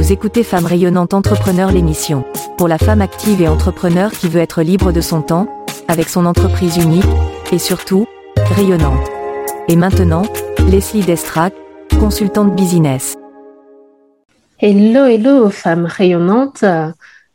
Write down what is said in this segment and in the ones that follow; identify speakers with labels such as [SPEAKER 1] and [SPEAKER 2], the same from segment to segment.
[SPEAKER 1] Vous écoutez Femme rayonnante entrepreneur l'émission. Pour la femme active et entrepreneur qui veut être libre de son temps, avec son entreprise unique, et surtout, rayonnante. Et maintenant, Leslie Destrac, consultante business.
[SPEAKER 2] Hello, hello, femme rayonnante.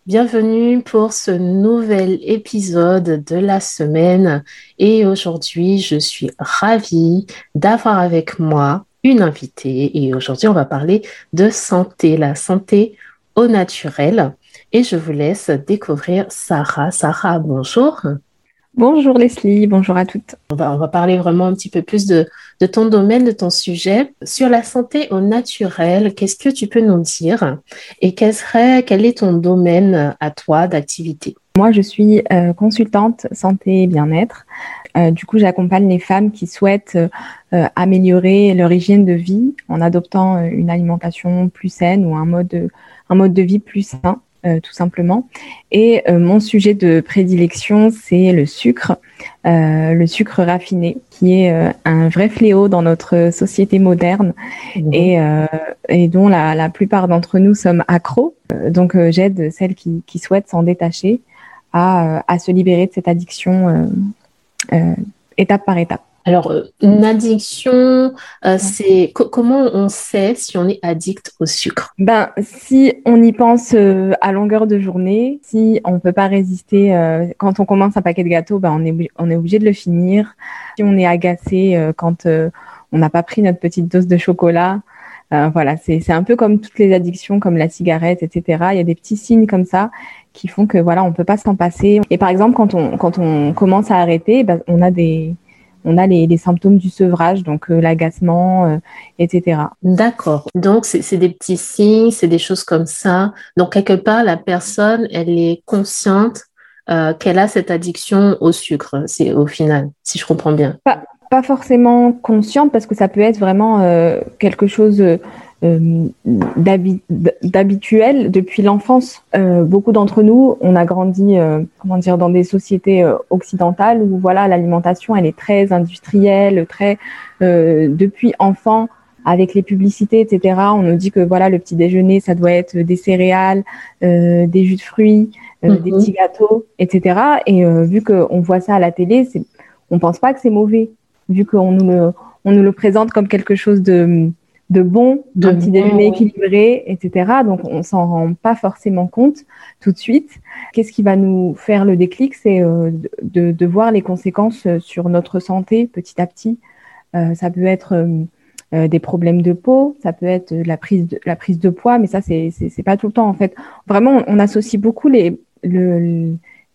[SPEAKER 2] Bienvenue pour ce nouvel épisode de la semaine. Et aujourd'hui, je suis ravie d'avoir avec moi une invitée. Et aujourd'hui, on va parler de santé, la santé au naturel. Et je vous laisse découvrir Sarah. Sarah, bonjour.
[SPEAKER 3] Bonjour Leslie, bonjour à toutes.
[SPEAKER 2] On va, on va parler vraiment un petit peu plus de, de, ton domaine, de ton sujet. Sur la santé au naturel, qu'est-ce que tu peux nous dire? Et quel, serait, quel est ton domaine à toi d'activité?
[SPEAKER 3] Moi, je suis euh, consultante santé et bien-être. Euh, du coup, j'accompagne les femmes qui souhaitent euh, améliorer leur hygiène de vie en adoptant une alimentation plus saine ou un mode, un mode de vie plus sain. Euh, tout simplement. Et euh, mon sujet de prédilection, c'est le sucre, euh, le sucre raffiné, qui est un vrai fléau dans notre société moderne mmh. et, et, dont la, la plupart d'entre nous sommes accros. donc j'aide celles qui, qui souhaitent s'en détacher à, à, se libérer de cette addiction étape par étape.
[SPEAKER 2] Alors, euh, une addiction, euh, c'est comment on sait si on est addict au sucre?
[SPEAKER 3] Ben, si on y pense euh, à longueur de journée, si on peut pas résister, quand on commence un paquet de gâteaux, ben on est on est obligé de le finir. Si on est agacé quand on n'a pas pris notre petite dose de chocolat, voilà, c'est un peu comme toutes les addictions, comme la cigarette, etc. Il y a des petits signes comme ça qui font que voilà, on peut pas s'en passer. Et par exemple, quand on quand on commence à arrêter, ben, on a des on a les, symptômes du sevrage, donc euh, l'agacement, euh, etc.
[SPEAKER 2] D'accord. Donc, c'est des petits signes, c'est des choses comme ça. Donc, quelque part, la personne, elle est consciente euh, qu'elle a cette addiction au sucre, c'est au final, si je comprends bien.
[SPEAKER 3] Pas, pas forcément consciente, parce que ça peut être vraiment quelque chose euh, d'habituel depuis l'enfance. Euh, beaucoup d'entre nous, on a grandi, euh, comment dire, dans des sociétés occidentales où voilà, l'alimentation, elle est très industrielle, très depuis enfant avec les publicités, etc. On nous dit que voilà, le petit déjeuner, ça doit être des céréales, des jus de fruits, des mhm. petits gâteaux, etc. Et vu qu'on voit ça à la télé, c'est, on pense pas que c'est mauvais, vu qu'on nous le, on nous le présente comme quelque chose de de bon, de petit déjeuner équilibré, etc. Donc on s'en rend pas forcément compte tout de suite. Qu'est-ce qui va nous faire le déclic? C'est euh, de, de, voir les conséquences euh, sur notre santé petit à petit. Euh, ça peut être des problèmes de peau, ça peut être la prise de, la prise de poids, mais ça c'est c'est pas tout le temps en fait. Vraiment, on, associe beaucoup les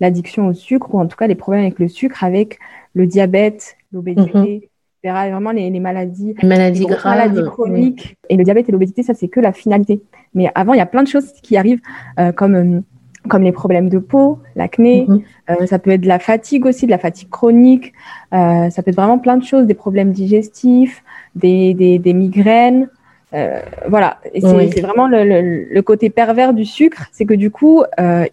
[SPEAKER 3] l'addiction au sucre ou en tout cas les problèmes avec le sucre avec le diabète, l'obésité. Mm-hmm vraiment les, maladies,
[SPEAKER 2] les maladies graves,
[SPEAKER 3] maladies chroniques. Et le diabète et l'obésité, ça c'est que la finalité. Mais avant, il y a plein de choses qui arrivent, euh, comme euh, comme les problèmes de peau, l'acné. Mhm. euh, ça peut être de la fatigue aussi, de la fatigue chronique. Euh, ça peut être vraiment plein de choses, des problèmes digestifs, des, des, des migraines. Euh, voilà, et c'est vraiment le, le, le, côté pervers du sucre, c'est que du coup,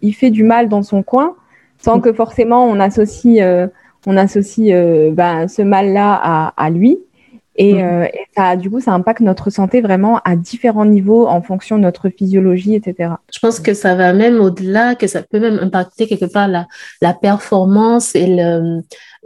[SPEAKER 3] il fait du mal dans son coin, sans mhm. que forcément on associe on associe euh, ben, ce mal-là à, lui. Et, mhm. euh, et, ça, du coup, ça impacte notre santé vraiment à différents niveaux en fonction de notre physiologie, etc.
[SPEAKER 2] Je pense que ça va même au-delà, que ça peut même impacter quelque part la, la performance et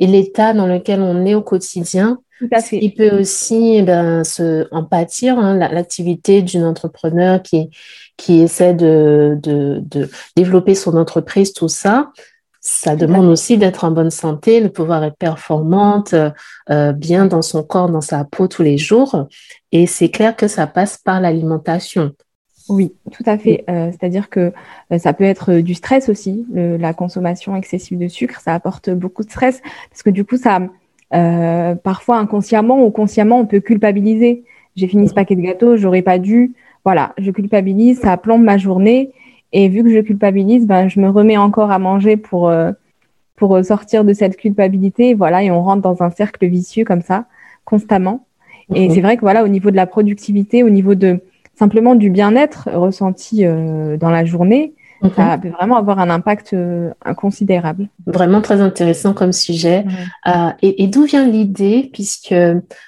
[SPEAKER 2] l'état dans lequel on est au quotidien.
[SPEAKER 3] Tout à fait.
[SPEAKER 2] Il peut aussi eh ben, se, en pâtir, hein, l'activité d'une entrepreneur qui, qui essaie de, de, de développer son entreprise, tout ça ça demande aussi d'être en bonne santé, de pouvoir être performante, euh, bien dans son corps, dans sa peau tous les jours. Et c'est clair que ça passe par l'alimentation.
[SPEAKER 3] Oui, tout à fait. Euh, c'est-à-dire que euh, ça peut être du stress aussi, la consommation excessive de sucre, ça apporte beaucoup de stress parce que du coup, ça, parfois inconsciemment ou consciemment, on peut culpabiliser. J'ai fini ce paquet de gâteaux, j'aurais pas dû. Voilà, je culpabilise, ça plombe ma journée et vu que je culpabilise, ben, je me remets encore à manger pour, euh, pour sortir de cette culpabilité. Voilà, et on rentre dans un cercle vicieux comme ça, constamment. Et mhm. c'est vrai que voilà, au niveau de la productivité, au niveau de simplement du bien-être ressenti euh, dans la journée, Ça peut vraiment avoir un impact inconsidérable.
[SPEAKER 2] Vraiment très intéressant comme sujet. et, d'où vient l'idée, puisque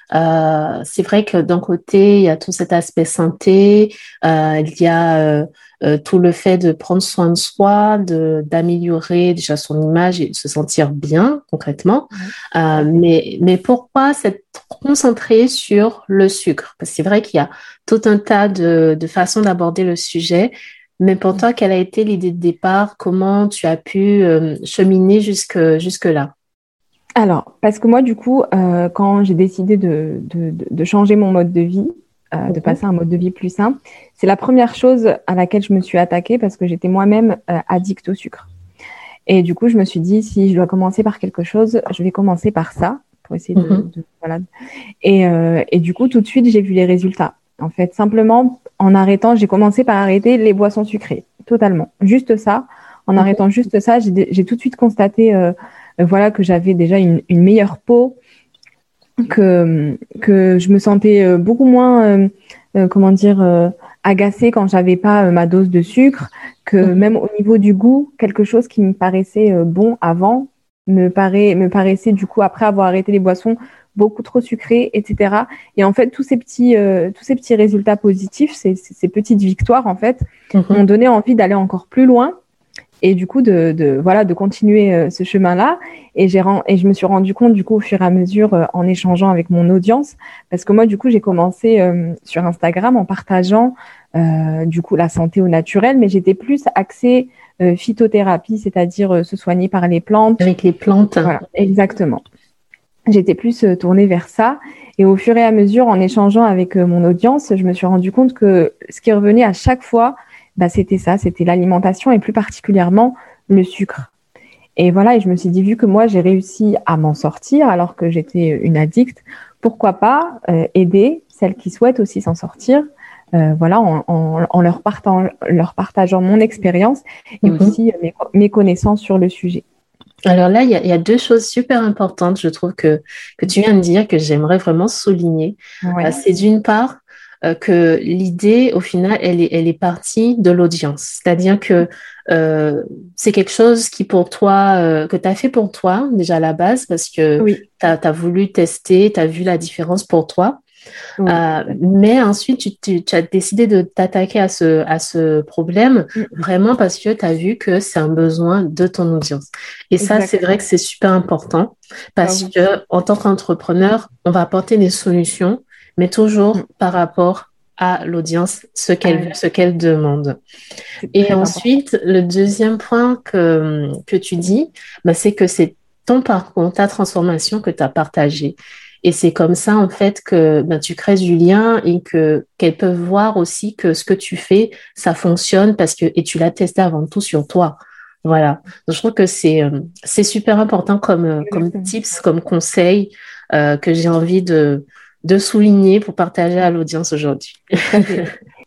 [SPEAKER 2] c'est vrai que d'un côté, il y a tout cet aspect santé, il y a euh, tout le fait de prendre soin de soi, de d'améliorer déjà son image et de se sentir bien concrètement. Euh, mais mais pourquoi s'être concentré sur le sucre? Parce que c'est vrai qu'il y a tout un tas de, de façons d'aborder le sujet. Mais pour toi, quelle a été l'idée de départ? Comment tu as pu euh, cheminer jusque jusque là
[SPEAKER 3] alors, parce que moi, du coup, quand j'ai décidé de, de, de, changer mon mode de vie, euh, de passer à un mode de vie plus sain. C'est la première chose à laquelle je me suis attaquée parce que j'étais moi-même euh, addict au sucre. Et du coup, je me suis dit, si je dois commencer par quelque chose, je vais commencer par ça pour essayer de, mhm. voilà. Et, euh, et, du coup, tout de suite, j'ai vu les résultats. En fait, simplement en arrêtant, j'ai commencé par arrêter les boissons sucrées, totalement. Juste ça. En mhm. arrêtant juste ça, j'ai tout de suite constaté, voilà, que j'avais déjà une, une meilleure peau, que, que je me sentais euh, beaucoup moins, euh, euh, comment dire, agacée quand j'avais pas ma dose de sucre, que mhm. même au niveau du goût, quelque chose qui me paraissait bon avant me, paraît, me paraissait du coup, après avoir arrêté les boissons, beaucoup trop sucré, etc. Et en fait, tous ces petits, tous ces petits résultats positifs, ces, ces, petites victoires, en fait, mhm. m'ont donné envie d'aller encore plus loin et du coup de, de voilà de continuer euh, ce chemin-là. Et j'ai et je me suis rendu compte du coup au fur et à mesure euh, en échangeant avec mon audience, parce que moi du coup j'ai commencé euh, sur Instagram en partageant du coup la santé au naturel, mais j'étais plus axée phytothérapie, c'est-à-dire se soigner par les plantes.
[SPEAKER 2] Avec les plantes.
[SPEAKER 3] Voilà, exactement. J'étais plus tournée vers ça. Et au fur et à mesure, en échangeant avec mon audience, je me suis rendu compte que ce qui revenait à chaque fois, bah, c'était ça, c'était l'alimentation et plus particulièrement le sucre. Et voilà, et je me suis dit, vu que moi j'ai réussi à m'en sortir alors que j'étais une addict, pourquoi pas euh, aider celles qui souhaitent aussi s'en sortir, euh, voilà, en, en, en, leur, partant, leur partageant mon expérience et mhm. aussi mes, mes, connaissances sur le sujet.
[SPEAKER 2] Alors là, il y, a, il y, a deux choses super importantes, je trouve, que, que tu viens de dire, que j'aimerais vraiment souligner. Ouais. Euh, c'est d'une part, euh, que l'idée, au final, elle est, elle est partie de l'audience. C'est-à-dire que euh, c'est quelque chose qui pour toi, euh, que tu as fait pour toi déjà à la base, parce que tu as, voulu tester, tu as vu la différence pour toi. Mais ensuite, tu, tu, as décidé de t'attaquer à ce, à ce problème mm. vraiment parce que tu as vu que c'est un besoin de ton audience. Et ça, c'est vrai que c'est super important parce ah que en tant qu'entrepreneur, on va apporter des solutions mais toujours mm. par rapport à l'audience, ce qu'elle ce qu'elle demande. Et ensuite, le deuxième point que, que tu dis, bah, c'est que c'est ton parcours, ta transformation que tu as partagé. Et c'est comme ça, en fait, que ben, tu crées du lien et que qu'elles peuvent voir aussi que ce que tu fais, ça fonctionne parce que, et tu l'as testé avant tout sur toi. Voilà. Donc, je trouve que c'est, euh, c'est super important comme, comme tips, comme conseil euh, que j'ai envie de, de souligner pour partager à l'audience aujourd'hui.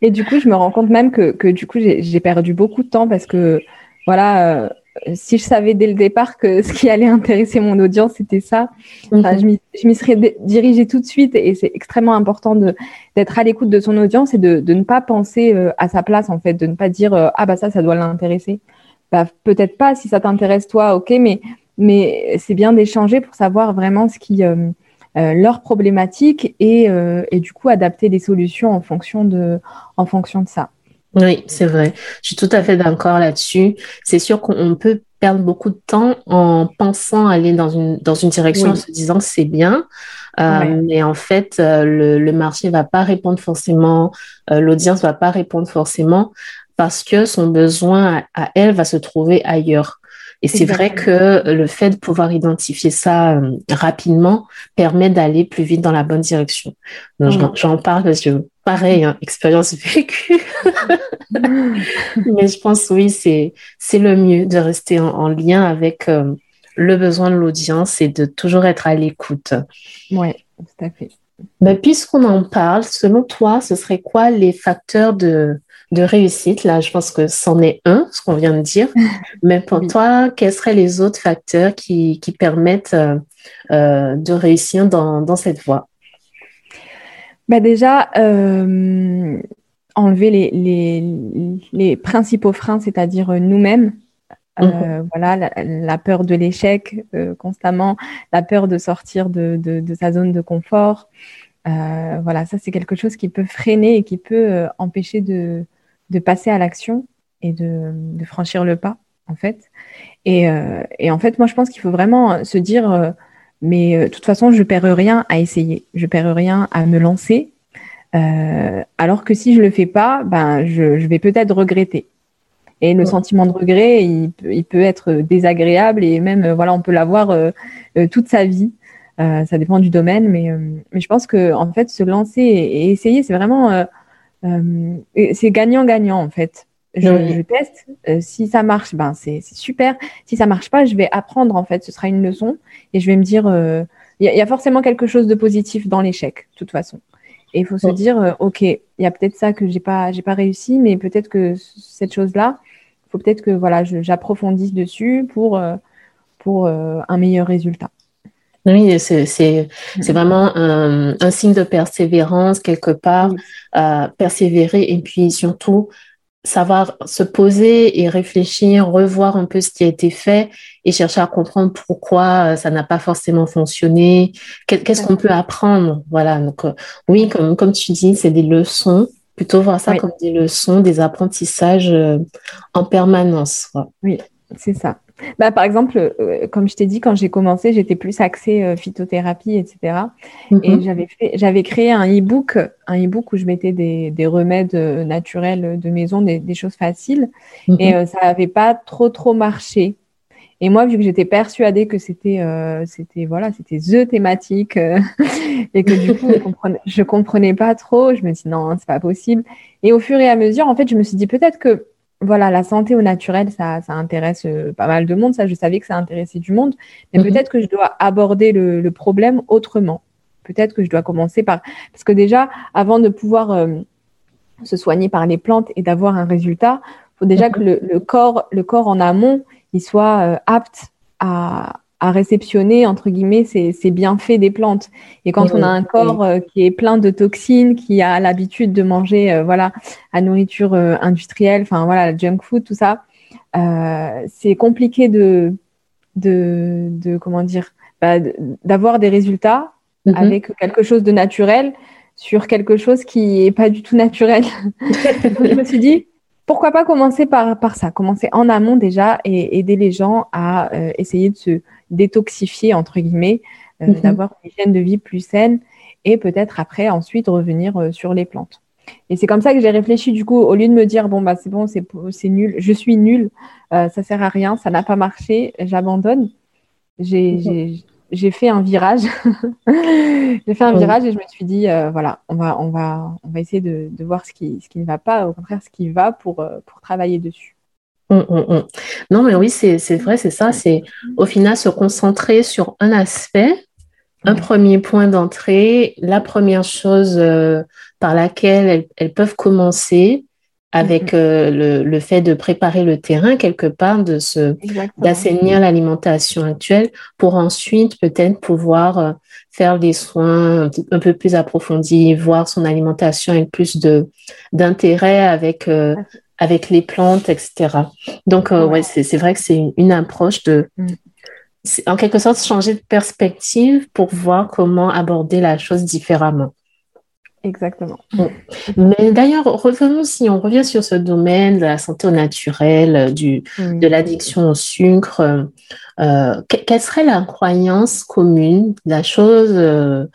[SPEAKER 3] Et du coup, je me rends compte même que, que du coup, j'ai perdu beaucoup de temps parce que, voilà, euh, si je savais dès le départ que ce qui allait intéresser mon audience, c'était ça, mhm. je m'y serais dirigée tout de suite et c'est extrêmement important d'être à l'écoute de son audience et de, de ne pas penser euh, à sa place, en fait, de ne pas dire euh, ah bah ça, ça doit l'intéresser. Bah, Peut-être pas si ça t'intéresse toi, ok, mais, mais c'est bien d'échanger pour savoir vraiment ce qui euh, leurs problématiques et, euh, et, du coup adapter des solutions en fonction de, en fonction de ça.
[SPEAKER 2] Oui, c'est vrai. Je suis tout à fait d'accord là-dessus. C'est sûr qu'on peut perdre beaucoup de temps en pensant aller dans une, dans une direction en se disant c'est bien. Euh, Mais en fait, euh, le, le marché va pas répondre forcément, euh, l'audience va pas répondre forcément parce que son besoin à elle va se trouver ailleurs. Et c'est vrai que le fait de pouvoir identifier ça euh, rapidement permet d'aller plus vite dans la bonne direction. Donc, j'en parle parce que, pareil, hein, expérience vécue. Mais je pense, oui, c'est le mieux de rester en, lien avec euh, le besoin de l'audience et de toujours être à l'écoute.
[SPEAKER 3] Oui, tout à fait.
[SPEAKER 2] Ben, Puisqu'on en parle, selon toi, ce serait quoi les facteurs de, de réussite. Là, je pense que c'en est un, ce qu'on vient de dire. Mais pour toi, quels seraient les autres facteurs qui, qui permettent euh, euh, de réussir dans, dans cette voie?
[SPEAKER 3] Bah Déjà, euh, enlever les, les, les principaux freins, c'est-à-dire nous-mêmes. Euh, mhm. Voilà, la, peur de l'échec constamment, la peur de sortir de, de, de sa zone de confort. Euh, voilà, ça c'est quelque chose qui peut freiner et qui peut empêcher de, de passer à l'action et de, de, franchir le pas, en fait. Et, et en fait, moi, je pense qu'il faut vraiment se dire, mais de toute façon, je perds rien à essayer, je perds rien à me lancer. Euh, alors que si je le fais pas, ben je, je vais peut-être regretter. Et le sentiment de regret, il, il, peut être désagréable et même euh, voilà, on peut l'avoir euh, toute sa vie. ça dépend du domaine, mais mais je pense que en fait se lancer et, essayer, c'est vraiment c'est gagnant-gagnant en fait. Je, je teste. si ça marche, ben c'est super. Si ça marche pas, je vais apprendre en fait. Ce sera une leçon et je vais me dire, il y, y, a forcément quelque chose de positif dans l'échec, de toute façon. Et il faut se dire, euh, OK, il y a peut-être ça que j'ai pas, j'ai pas réussi, mais peut-être que cette chose-là, il faut peut-être que voilà, j'approfondisse dessus pour, euh, pour euh, un meilleur résultat.
[SPEAKER 2] Oui, c'est mm. vraiment un, un, signe de persévérance quelque part, persévérer et puis surtout savoir se poser et réfléchir, revoir un peu ce qui a été fait et chercher à comprendre pourquoi euh, ça n'a pas forcément fonctionné, qu'est-ce qu'on peut apprendre? Voilà, donc euh, oui, comme, comme tu dis, c'est des leçons, plutôt voir ça comme des leçons, des apprentissages euh, en permanence.
[SPEAKER 3] Oui, c'est ça. Bah, par exemple, euh, comme je t'ai dit, quand j'ai commencé, j'étais plus axée euh, phytothérapie, etc. Et mhm. j'avais créé un e-book, un e-book où je mettais des, des remèdes euh, naturels de maison, des, des choses faciles. Et mhm. ça n'avait pas trop trop marché. Et moi, vu que j'étais persuadée que c'était, c'était voilà, c'était the thématique et que du coup, je comprenais, je comprenais pas trop, je me dis non, c'est pas possible. Et au fur et à mesure, en fait, je me suis dit peut-être que voilà, la santé au naturel, ça, ça intéresse euh, pas mal de monde. Ça, je savais que ça intéressait du monde. Mais mhm. peut-être que je dois aborder le, problème autrement. Peut-être que je dois commencer par... Parce que déjà, avant de pouvoir euh, se soigner par les plantes et d'avoir un résultat, il faut déjà que mhm. le, corps, le corps en amont, il soit euh, apte à, à réceptionner entre guillemets ces, ces, bienfaits des plantes. Et quand on a un corps euh, qui est plein de toxines, qui a l'habitude de manger euh, voilà la nourriture euh, industrielle, enfin voilà la junk food, tout ça, c'est compliqué de, de, de comment dire bah, d'avoir des résultats mm-hmm. avec quelque chose de naturel sur quelque chose qui est pas du tout naturel. je me suis dit pourquoi pas commencer par, par ça, commencer en amont déjà et aider les gens à essayer de se détoxifier, entre guillemets, euh, mhm. d'avoir une hygiène de vie plus saine et peut-être après, ensuite, revenir euh, sur les plantes. Et c'est comme ça que j'ai réfléchi, du coup, au lieu de me dire, bon, bah, c'est bon, c'est nul, je suis nul, euh, ça sert à rien, ça n'a pas marché, j'abandonne. J'ai mhm. fait un virage. j'ai fait un virage et je me suis dit, voilà, on va, on va, on va essayer de, de, voir ce qui, ce qui ne va pas, au contraire, ce qui va pour, pour travailler dessus.
[SPEAKER 2] Hum, hum, hum. Non, mais oui, c'est vrai, c'est ça. C'est au final se concentrer sur un aspect, un premier point d'entrée, la première chose euh, par laquelle elles, peuvent commencer avec euh, le, le, fait de préparer le terrain quelque part, de se d'assainir l'alimentation actuelle pour ensuite peut-être pouvoir euh, faire des soins un peu plus approfondis, voir son alimentation avec plus de d'intérêt avec avec les plantes, etc. Donc, euh, ouais, c'est vrai que c'est une, approche de, mm. en quelque sorte, changer de perspective pour voir comment aborder la chose différemment.
[SPEAKER 3] Exactement.
[SPEAKER 2] Mm. Mais d'ailleurs, revenons, si on revient sur ce domaine de la santé au naturel, du, de l'addiction au sucre, euh, quelle serait la croyance commune, la chose euh,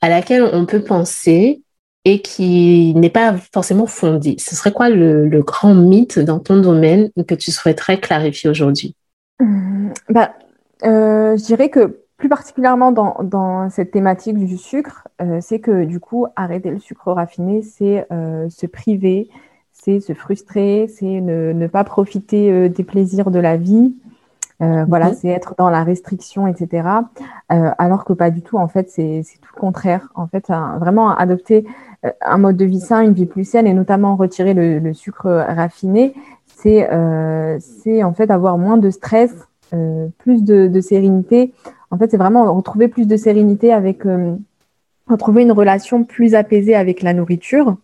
[SPEAKER 2] à laquelle on peut penser et qui n'est pas forcément fondé. Ce serait quoi le, grand mythe dans ton domaine que tu souhaiterais clarifier aujourd'hui?
[SPEAKER 3] Mmh, bah, euh, Je dirais que plus particulièrement dans, cette thématique du sucre, euh, c'est que du coup, arrêter le sucre raffiné, c'est euh, se priver, c'est se frustrer, c'est ne, pas profiter des plaisirs de la vie. Voilà, mmh. c'est être dans la restriction, etc. alors que pas du tout. En fait, c'est tout le contraire. En fait, vraiment adopter euh, un mode de vie sain, une vie plus saine et notamment retirer le, sucre raffiné, c'est euh, en fait avoir moins de stress, euh, plus de, sérénité. En fait, c'est vraiment retrouver plus de sérénité avec, euh, retrouver une relation plus apaisée avec la nourriture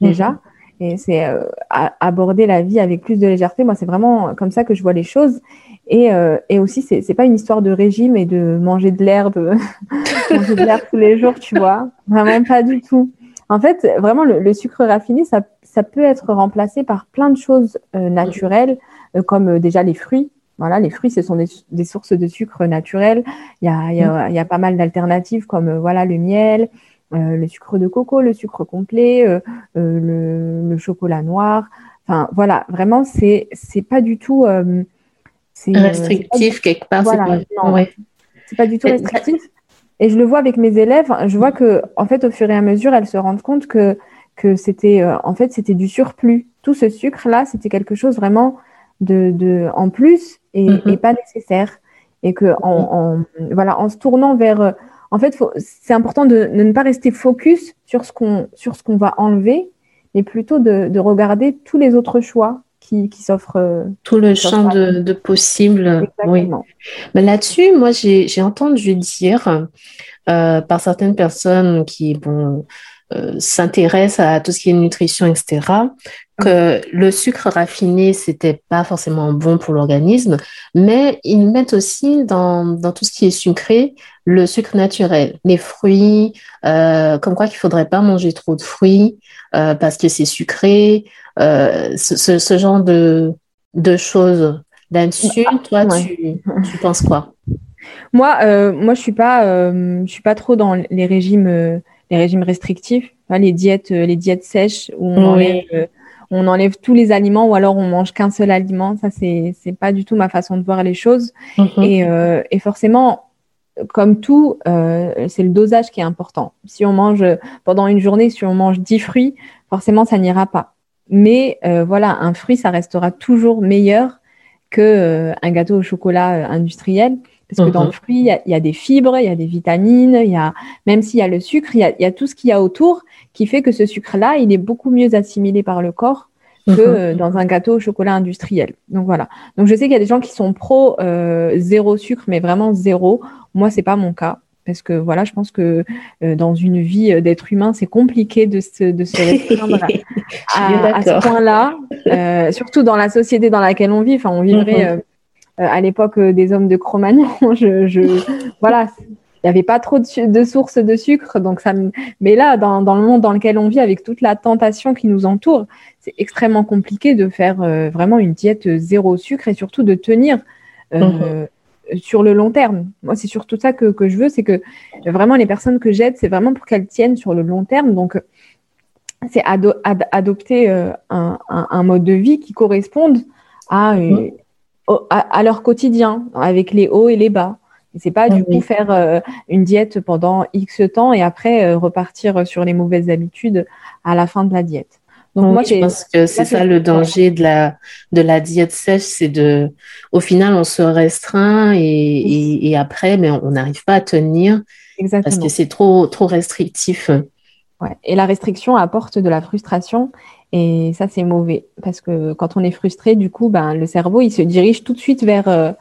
[SPEAKER 3] déjà. Mhm. Et c'est aborder la vie avec plus de légèreté. Moi, c'est vraiment comme ça que je vois les choses. Et, et aussi, c'est n'est pas une histoire de régime et de manger de l'herbe, manger de l'herbe tous les jours, tu vois. Vraiment pas du tout. En fait, vraiment, le, sucre raffiné, ça, ça, peut être remplacé par plein de choses naturelles, comme déjà les fruits. Voilà, les fruits, ce sont des, sources de sucre naturelles. Il y a, y a, pas mal d'alternatives comme voilà le miel, euh, le sucre de coco, le sucre complet, euh, euh, le, chocolat noir. Enfin, voilà, vraiment, c'est c'est pas du tout
[SPEAKER 2] restrictif quelque part.
[SPEAKER 3] Voilà, c'est pas, du tout restrictif. Et je le vois avec mes élèves. Je vois que, en fait, au fur et à mesure, elles se rendent compte que que c'était en fait c'était du surplus. Tout ce sucre là, c'était quelque chose vraiment de, de en plus et, mm-hmm. et pas nécessaire. Et que en, en, voilà en se tournant vers en fait, c'est important de, ne pas rester focus sur ce qu'on qu'on va enlever, mais plutôt de, regarder tous les autres choix qui, qui s'offrent. Euh,
[SPEAKER 2] Tout le champ de, de possibles. Oui. Mais là-dessus, moi, j'ai entendu dire euh, par certaines personnes qui bon, euh, s'intéressent à tout ce qui est nutrition, etc., que le sucre raffiné, c'était pas forcément bon pour l'organisme, mais ils mettent aussi dans, dans, tout ce qui est sucré le sucre naturel, les fruits, euh, comme quoi qu'il faudrait pas manger trop de fruits euh, parce que c'est sucré, euh, ce, ce, genre de, de choses. Là-dessus, toi, tu, tu, penses quoi?
[SPEAKER 3] Moi, moi, je suis pas, je suis pas trop dans les régimes, les régimes restrictifs, les diètes, les diètes sèches où on enlève on enlève tous les aliments ou alors on mange qu'un seul aliment. Ça, c'est c'est pas du tout ma façon de voir les choses. Mhm. Et, euh, et forcément, comme tout, euh, c'est le dosage qui est important. Si on mange pendant une journée, si on mange 10 fruits, forcément, ça n'ira pas. Mais euh, voilà, un fruit, ça restera toujours meilleur que euh, un gâteau au chocolat euh, industriel. Parce que dans le mhm. fruit, il y, a, y, a des fibres, il y a des vitamines, il y a, même s'il y a le sucre, il y a, y a tout ce qu'il y a autour qui fait que ce sucre-là, il est beaucoup mieux assimilé par le corps que mhm. euh, dans un gâteau au chocolat industriel. Donc voilà. Donc je sais qu'il y a des gens qui sont pro euh, zéro sucre, mais vraiment zéro. Moi, c'est pas mon cas. Parce que voilà, je pense que euh, dans une vie d'être humain, c'est compliqué de se, de se restreindre à, à, ce point-là, euh, surtout dans la société dans laquelle on vit. Enfin, on vivrait mhm. À l'époque des hommes de Cro-Magnon. je, je, voilà, il n'y avait pas trop de, sources de sucre. Donc ça Mais là, dans, dans, le monde dans lequel on vit, avec toute la tentation qui nous entoure, c'est extrêmement compliqué de faire euh, vraiment une diète zéro sucre et surtout de tenir euh, mhm. sur le long terme. Moi, c'est surtout ça que, que je veux, c'est que vraiment les personnes que j'aide, c'est vraiment pour qu'elles tiennent sur le long terme. Donc, c'est adopter euh, un, un, un, mode de vie qui corresponde à, à, à, leur quotidien, avec les hauts et les bas. C'est pas du coup faire euh, une diète pendant X temps et après euh, repartir sur les mauvaises habitudes à la fin de la diète.
[SPEAKER 2] Donc moi, je pense que c'est ça le danger de la de la diète sèche, c'est de, au final, on se restreint et, et, après, mais on n'arrive pas à tenir Exactement. parce que c'est trop trop restrictif.
[SPEAKER 3] Ouais. Et la restriction apporte de la frustration et ça c'est mauvais parce que quand on est frustré, du coup, ben le cerveau il se dirige tout de suite vers euh,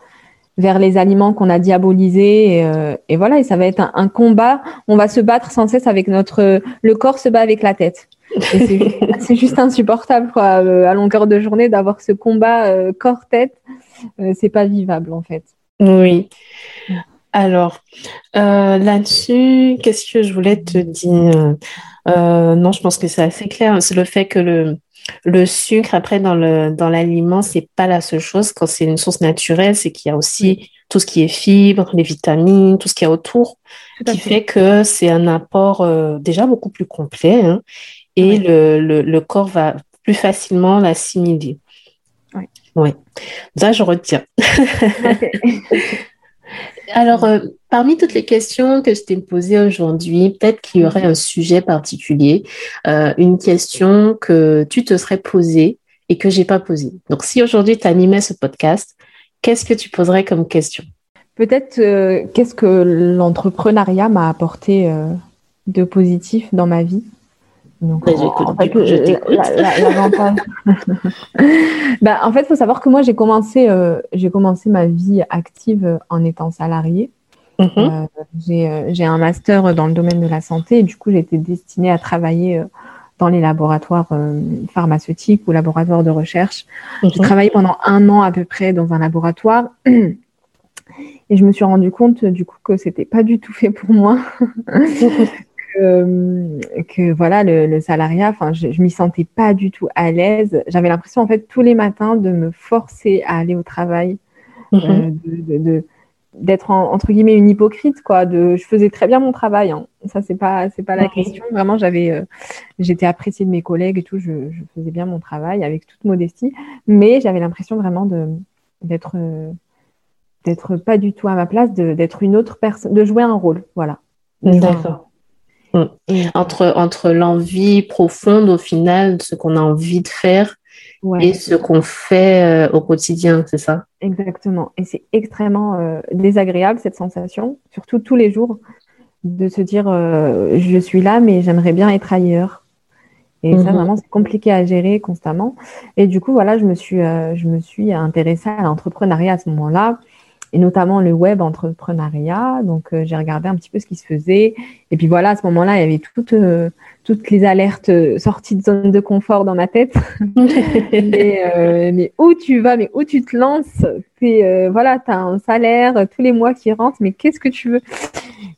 [SPEAKER 3] vers les aliments qu'on a diabolisés. Et, euh, et, voilà, et ça va être un, combat. On va se battre sans cesse avec notre. Le corps se bat avec la tête. C'est juste insupportable quoi, euh, à longueur de journée d'avoir ce combat euh, corps-tête. c'est pas vivable en fait.
[SPEAKER 2] Oui. Alors, là-dessus, qu'est-ce que je voulais te dire? Non, je pense que c'est assez clair. C'est le fait que le, le sucre, après, dans le dans l'aliment, c'est pas la seule chose. Quand c'est une source naturelle, c'est qu'il y a aussi tout ce qui est fibres, les vitamines, tout ce qu'il y a autour, qui fait. que c'est un apport euh, déjà beaucoup plus complet hein, et le, le, le, corps va plus facilement l'assimiler. Oui. Ouais. Ça, je retiens. Alors, euh, parmi toutes les questions que je t'ai posées aujourd'hui, peut-être qu'il y aurait un sujet particulier, euh, une question que tu te serais posée et que j'ai pas posée. Donc, si aujourd'hui tu animais ce podcast, qu'est-ce que tu poserais comme question?
[SPEAKER 3] Peut-être euh, qu'est-ce que l'entrepreneuriat m'a apporté de positif dans ma vie?
[SPEAKER 2] Donc, bah, en, fait, l'avantage.
[SPEAKER 3] bah, en fait, il faut savoir que moi, j'ai commencé, euh, j'ai commencé ma vie active en étant salariée. Mm-hmm. Euh, j'ai, euh, j'ai un master dans le domaine de la santé et du coup, j'ai été destinée à travailler dans les laboratoires euh, pharmaceutiques ou laboratoires de recherche. J'ai mhm. travaillé pendant un an à peu près dans un laboratoire. Et je me suis rendu compte du coup que c'était pas du tout fait pour moi. que, voilà, le, salariat, enfin, je, m'y sentais pas du tout à l'aise. J'avais l'impression en fait tous les matins de me forcer à aller au travail, mhm. euh, de, de d'être entre guillemets une hypocrite quoi de je faisais très bien mon travail hein. ça c'est pas c'est pas la question. Vraiment j'avais euh, j'étais appréciée de mes collègues et tout. Je, faisais bien mon travail avec toute modestie. Mais j'avais l'impression vraiment de d'être euh, d'être pas du tout à ma place d'être une autre personne de jouer un rôle. Voilà.
[SPEAKER 2] D'accord mm. entre entre l'envie profonde au final de ce qu'on a envie de faire et ce qu'on fait euh, au quotidien, c'est ça?
[SPEAKER 3] Exactement. Et c'est extrêmement euh, désagréable cette sensation, surtout tous les jours, de se dire euh, je suis là, mais j'aimerais bien être ailleurs. Et ça, mhm. vraiment, c'est compliqué à gérer constamment. Et du coup, voilà, je me suis, je me suis intéressée à l'entrepreneuriat à ce moment-là et notamment le web entrepreneuriat. Donc, euh, j'ai regardé un petit peu ce qui se faisait. Et puis voilà, à ce moment-là, il y avait toutes, euh, toutes les alertes euh, sorties de zone de confort dans ma tête. mais, où tu vas, mais où tu te lances? Voilà, tu as un salaire tous les mois qui rentre, mais qu'est-ce que tu veux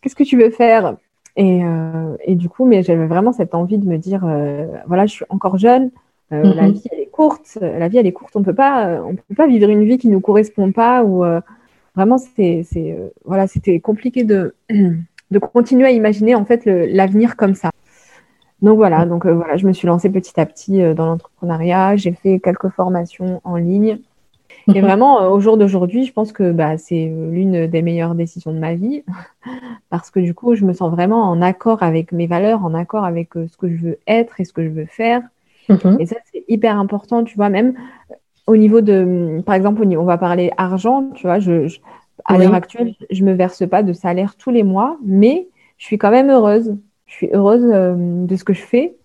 [SPEAKER 3] Qu'est-ce que tu veux faire? Et, et, du coup, mais j'avais vraiment cette envie de me dire, voilà, je suis encore jeune, La vie elle est courte. La vie elle est courte. On peut pas, on peut pas vivre une vie qui nous correspond pas ou vraiment, c'est, euh, voilà, c'était compliqué de, de continuer à imaginer en fait l'avenir comme ça. Donc voilà, donc euh, voilà, je me suis lancée petit à petit euh, dans l'entrepreneuriat. J'ai fait quelques formations en ligne. Et mhm. vraiment, au jour d'aujourd'hui, je pense que bah, c'est l'une des meilleures décisions de ma vie parce que du coup, je me sens vraiment en accord avec mes valeurs, en accord avec ce que je veux être et ce que je veux faire. Mhm. Et ça, c'est hyper important, tu vois, même au niveau de, par exemple, on va parler argent, tu vois, je, à l'heure actuelle, je me verse pas de salaire tous les mois, mais je suis quand même heureuse. Je suis heureuse euh, de ce que je fais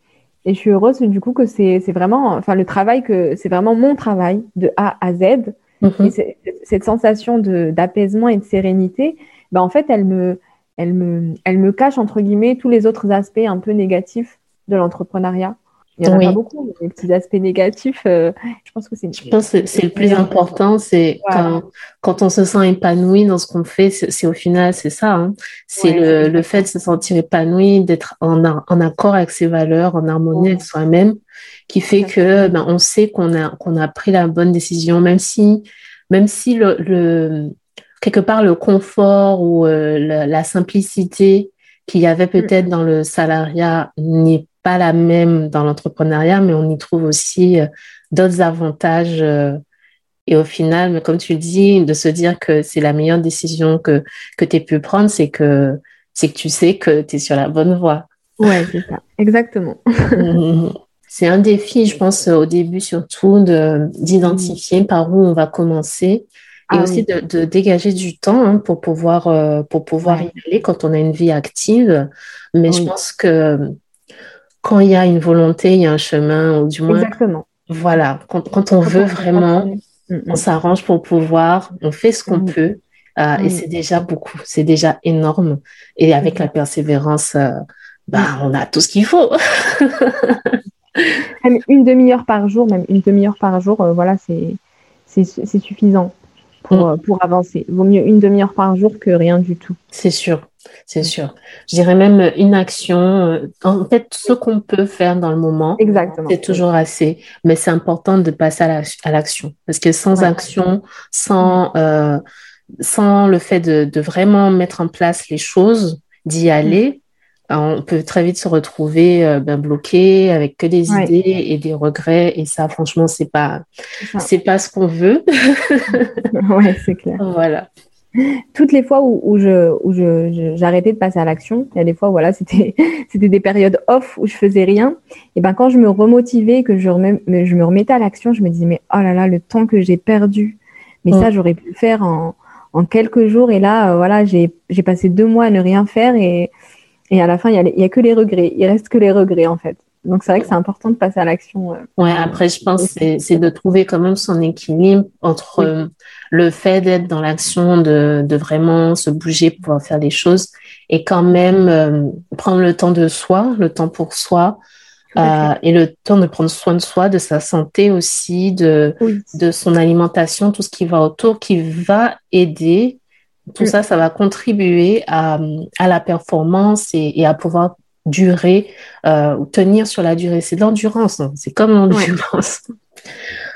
[SPEAKER 3] et je suis heureuse du coup que c'est vraiment, enfin, le travail que c'est vraiment mon travail de A à Z. Mhm. Et cette sensation d'apaisement et de sérénité, ben, en fait, elle me, elle, me, elle me cache, entre guillemets, tous les autres aspects un peu négatifs de l'entrepreneuriat. Il y en a pas beaucoup, les petits aspects négatifs. Euh, je pense que c'est.
[SPEAKER 2] Je pense que c'est le plus important, c'est quand, quand on se sent épanoui dans ce qu'on fait, c'est au final, c'est ça. Hein. C'est le, le, fait de se sentir épanoui, d'être en, en accord avec ses valeurs, en harmonie avec soi-même, qui fait que ben, on sait qu'on a, qu'on a pris la bonne décision, même si, même si le, le quelque part le confort ou euh, la, la, simplicité qu'il y avait mm. peut-être dans le salariat n'est pas la même dans l'entrepreneuriat, mais on y trouve aussi euh, d'autres avantages. Euh, et au final, mais comme tu dis, de se dire que c'est la meilleure décision que, que tu aies pu prendre, c'est que, c'est que tu sais que tu es sur la bonne voie.
[SPEAKER 3] Ouais, c'est ça, exactement.
[SPEAKER 2] c'est un défi, je pense, au début surtout, d'identifier par où on va commencer et ah aussi de, dégager du temps hein, pour pouvoir, euh, pour pouvoir y aller quand on a une vie active. Mais je pense que quand il y a une volonté, il y a un chemin, ou du moins.
[SPEAKER 3] Exactement.
[SPEAKER 2] Voilà, quand, on veut vraiment, mm, on mm. s'arrange pour pouvoir, on fait ce qu'on mm. peut, euh, et c'est déjà beaucoup, c'est déjà énorme. Et avec la persévérance, euh, bah, on a tout ce qu'il faut.
[SPEAKER 3] même une demi-heure par jour, même une demi-heure par jour, euh, voilà, c'est suffisant pour, pour avancer. Vaut mieux une demi-heure par jour que rien du tout.
[SPEAKER 2] C'est sûr. C'est sûr. Je dirais même une action, euh, en fait, ce qu'on peut faire dans le moment, c'est toujours assez. Mais c'est important de passer à l'action. parce que sans action, sans, euh, sans le fait de, vraiment mettre en place les choses, d'y mm. aller, on peut très vite se retrouver euh, ben, bloqué avec que des idées et des regrets. Et ça, franchement, c'est pas, c'est pas ce qu'on veut.
[SPEAKER 3] ouais, c'est clair.
[SPEAKER 2] Voilà
[SPEAKER 3] toutes les fois où, où je, où je, j'arrêtais de passer à l'action, il y a des fois, voilà, c'était, c'était des périodes off où je faisais rien. Et ben, quand je me remotivais, que je, je me remettais à l'action, je me disais, mais oh là là, le temps que j'ai perdu. Mais ça, j'aurais pu le faire en, en quelques jours. Et là, euh, voilà, j'ai, j'ai passé deux mois à ne rien faire et, et à la fin, il y, a, a que les regrets. Il reste que les regrets, en fait. Donc c'est vrai que c'est important de passer à l'action. Euh.
[SPEAKER 2] Ouais, après je pense c'est c'est de trouver quand même son équilibre entre euh, le fait d'être dans l'action, de, de vraiment se bouger pour pouvoir faire les choses et quand même euh, prendre le temps de soi, le temps pour soi, euh, et le temps de prendre soin de soi, de sa santé aussi, de, de son alimentation, tout ce qui va autour, qui va aider. Tout ça, ça va contribuer à, à la performance et, et, à pouvoir durer, euh, tenir sur la durée. C'est de l'endurance, hein. c'est comme l'endurance.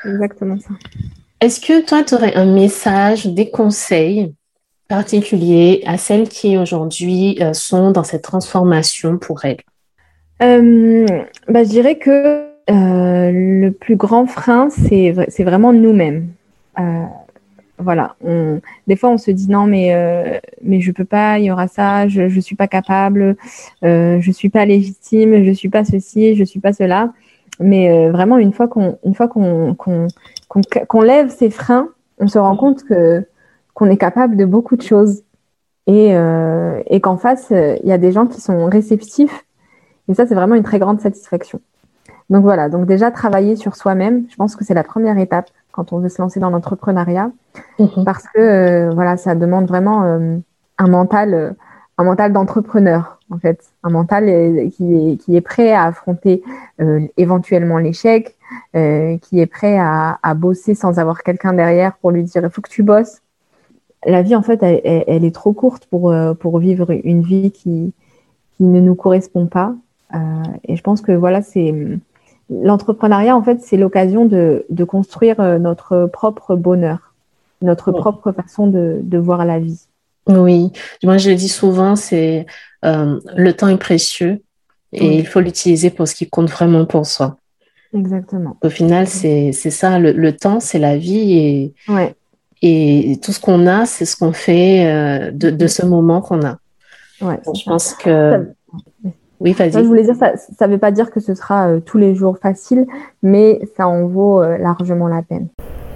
[SPEAKER 3] Exactement ça.
[SPEAKER 2] Est-ce que toi, tu aurais un message, des conseils particuliers à celles qui aujourd'hui euh, sont dans cette transformation pour elles?
[SPEAKER 3] Euh, bah, Je dirais que le plus grand frein, c'est vraiment nous-mêmes. Voilà, des fois on se dit non mais mais je peux pas, il y aura ça, je je suis pas capable, je suis pas légitime, je suis pas ceci, je suis pas cela. Mais vraiment une fois qu'on une fois qu'on qu'on lève ces freins, on se rend compte que qu'on est capable de beaucoup de choses et, euh, et qu'en face, il y a des gens qui sont réceptifs. Et ça, c'est vraiment une très grande satisfaction. Donc voilà, donc déjà travailler sur soi-même, je pense que c'est la première étape quand on veut se lancer dans l'entrepreneuriat, mhm. parce que euh, voilà, ça demande vraiment euh, un mental, un mental d'entrepreneur en fait, un mental qui est, qui est prêt à affronter éventuellement l'échec, qui est prêt à, à bosser sans avoir quelqu'un derrière pour lui dire il faut que tu bosses, la vie, en fait, elle, est trop courte pour, euh, pour vivre une vie qui, qui ne nous correspond pas. Euh, et je pense que voilà, c'est l'entrepreneuriat, en fait, c'est l'occasion de, de, construire euh, notre propre bonheur, notre propre façon de, de, voir la vie.
[SPEAKER 2] Oui, moi je le dis souvent, c'est le temps est précieux et il faut l'utiliser pour ce qui compte vraiment pour soi.
[SPEAKER 3] Exactement.
[SPEAKER 2] Au final, c'est ça, le, le temps, c'est la vie et,
[SPEAKER 3] ouais.
[SPEAKER 2] Et tout ce qu'on a, c'est ce qu'on fait euh, de, de, ce moment qu'on a.
[SPEAKER 3] Ouais,
[SPEAKER 2] je pense que. Oui, vas-y.
[SPEAKER 3] Je voulais dire, ça ne veut pas dire que ce sera euh, tous les jours facile, mais ça en vaut euh, largement la peine.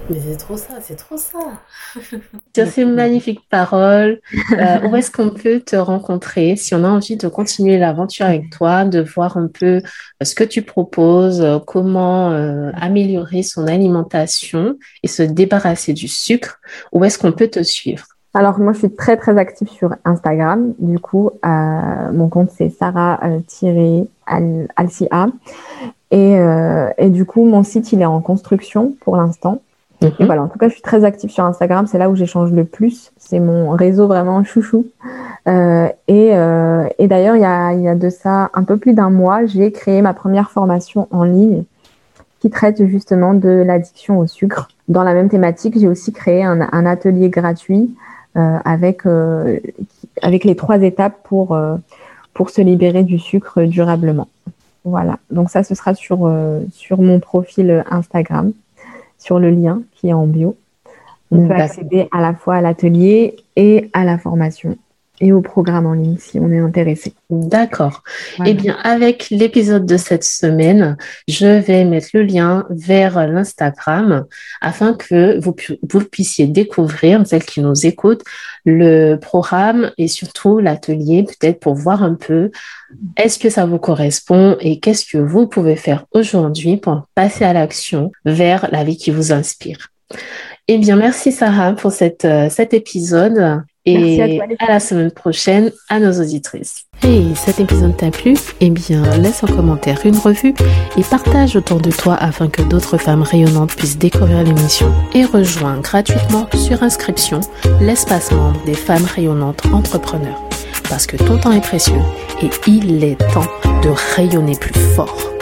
[SPEAKER 2] Mais c'est trop ça, c'est trop ça. Sur ces magnifiques paroles, euh, où est-ce qu'on peut te rencontrer si on a envie de continuer l'aventure avec toi, de voir un peu ce que tu proposes, euh, comment améliorer son alimentation et se débarrasser du sucre, où est-ce qu'on peut te suivre?
[SPEAKER 3] Alors moi je suis très très active sur Instagram. Du coup, mon compte c'est Sarah-Alcia. Et, et du coup, mon site il est en construction pour l'instant. Mhm. voilà, en tout cas, je suis très active sur Instagram. C'est là où j'échange le plus. C'est mon réseau vraiment chouchou. Euh, et, euh, et d'ailleurs, il y a, y a de ça un peu plus d'un mois, j'ai créé ma première formation en ligne qui traite justement de l'addiction au sucre. Dans la même thématique, j'ai aussi créé un, un atelier gratuit euh, avec, euh, avec les trois étapes pour, euh, pour se libérer du sucre durablement. Voilà, donc ça, ce sera sur, sur mon profil Instagram sur le lien qui est en bio. On peut accéder à la fois à l'atelier et à la formation et au programme en ligne si on est intéressé.
[SPEAKER 2] D'accord. Eh bien, avec l'épisode de cette semaine, je vais mettre le lien vers l'Instagram afin que vous, vous puissiez découvrir, celles qui nous écoutent, le programme et surtout l'atelier, peut-être pour voir un peu est-ce que ça vous correspond et qu'est-ce que vous pouvez faire aujourd'hui pour passer à l'action vers la vie qui vous inspire. Eh bien, merci Sarah pour cette, euh, cet épisode et à, la semaine prochaine à nos auditrices. Hey, cet épisode t'a plu? Eh bien, laisse un commentaire, une revue et partage autour de toi afin que d'autres femmes rayonnantes puissent découvrir l'émission. Et rejoins gratuitement sur inscription l'espace membre des femmes rayonnantes entrepreneurs. Parce que ton temps est précieux et il est temps de rayonner plus fort.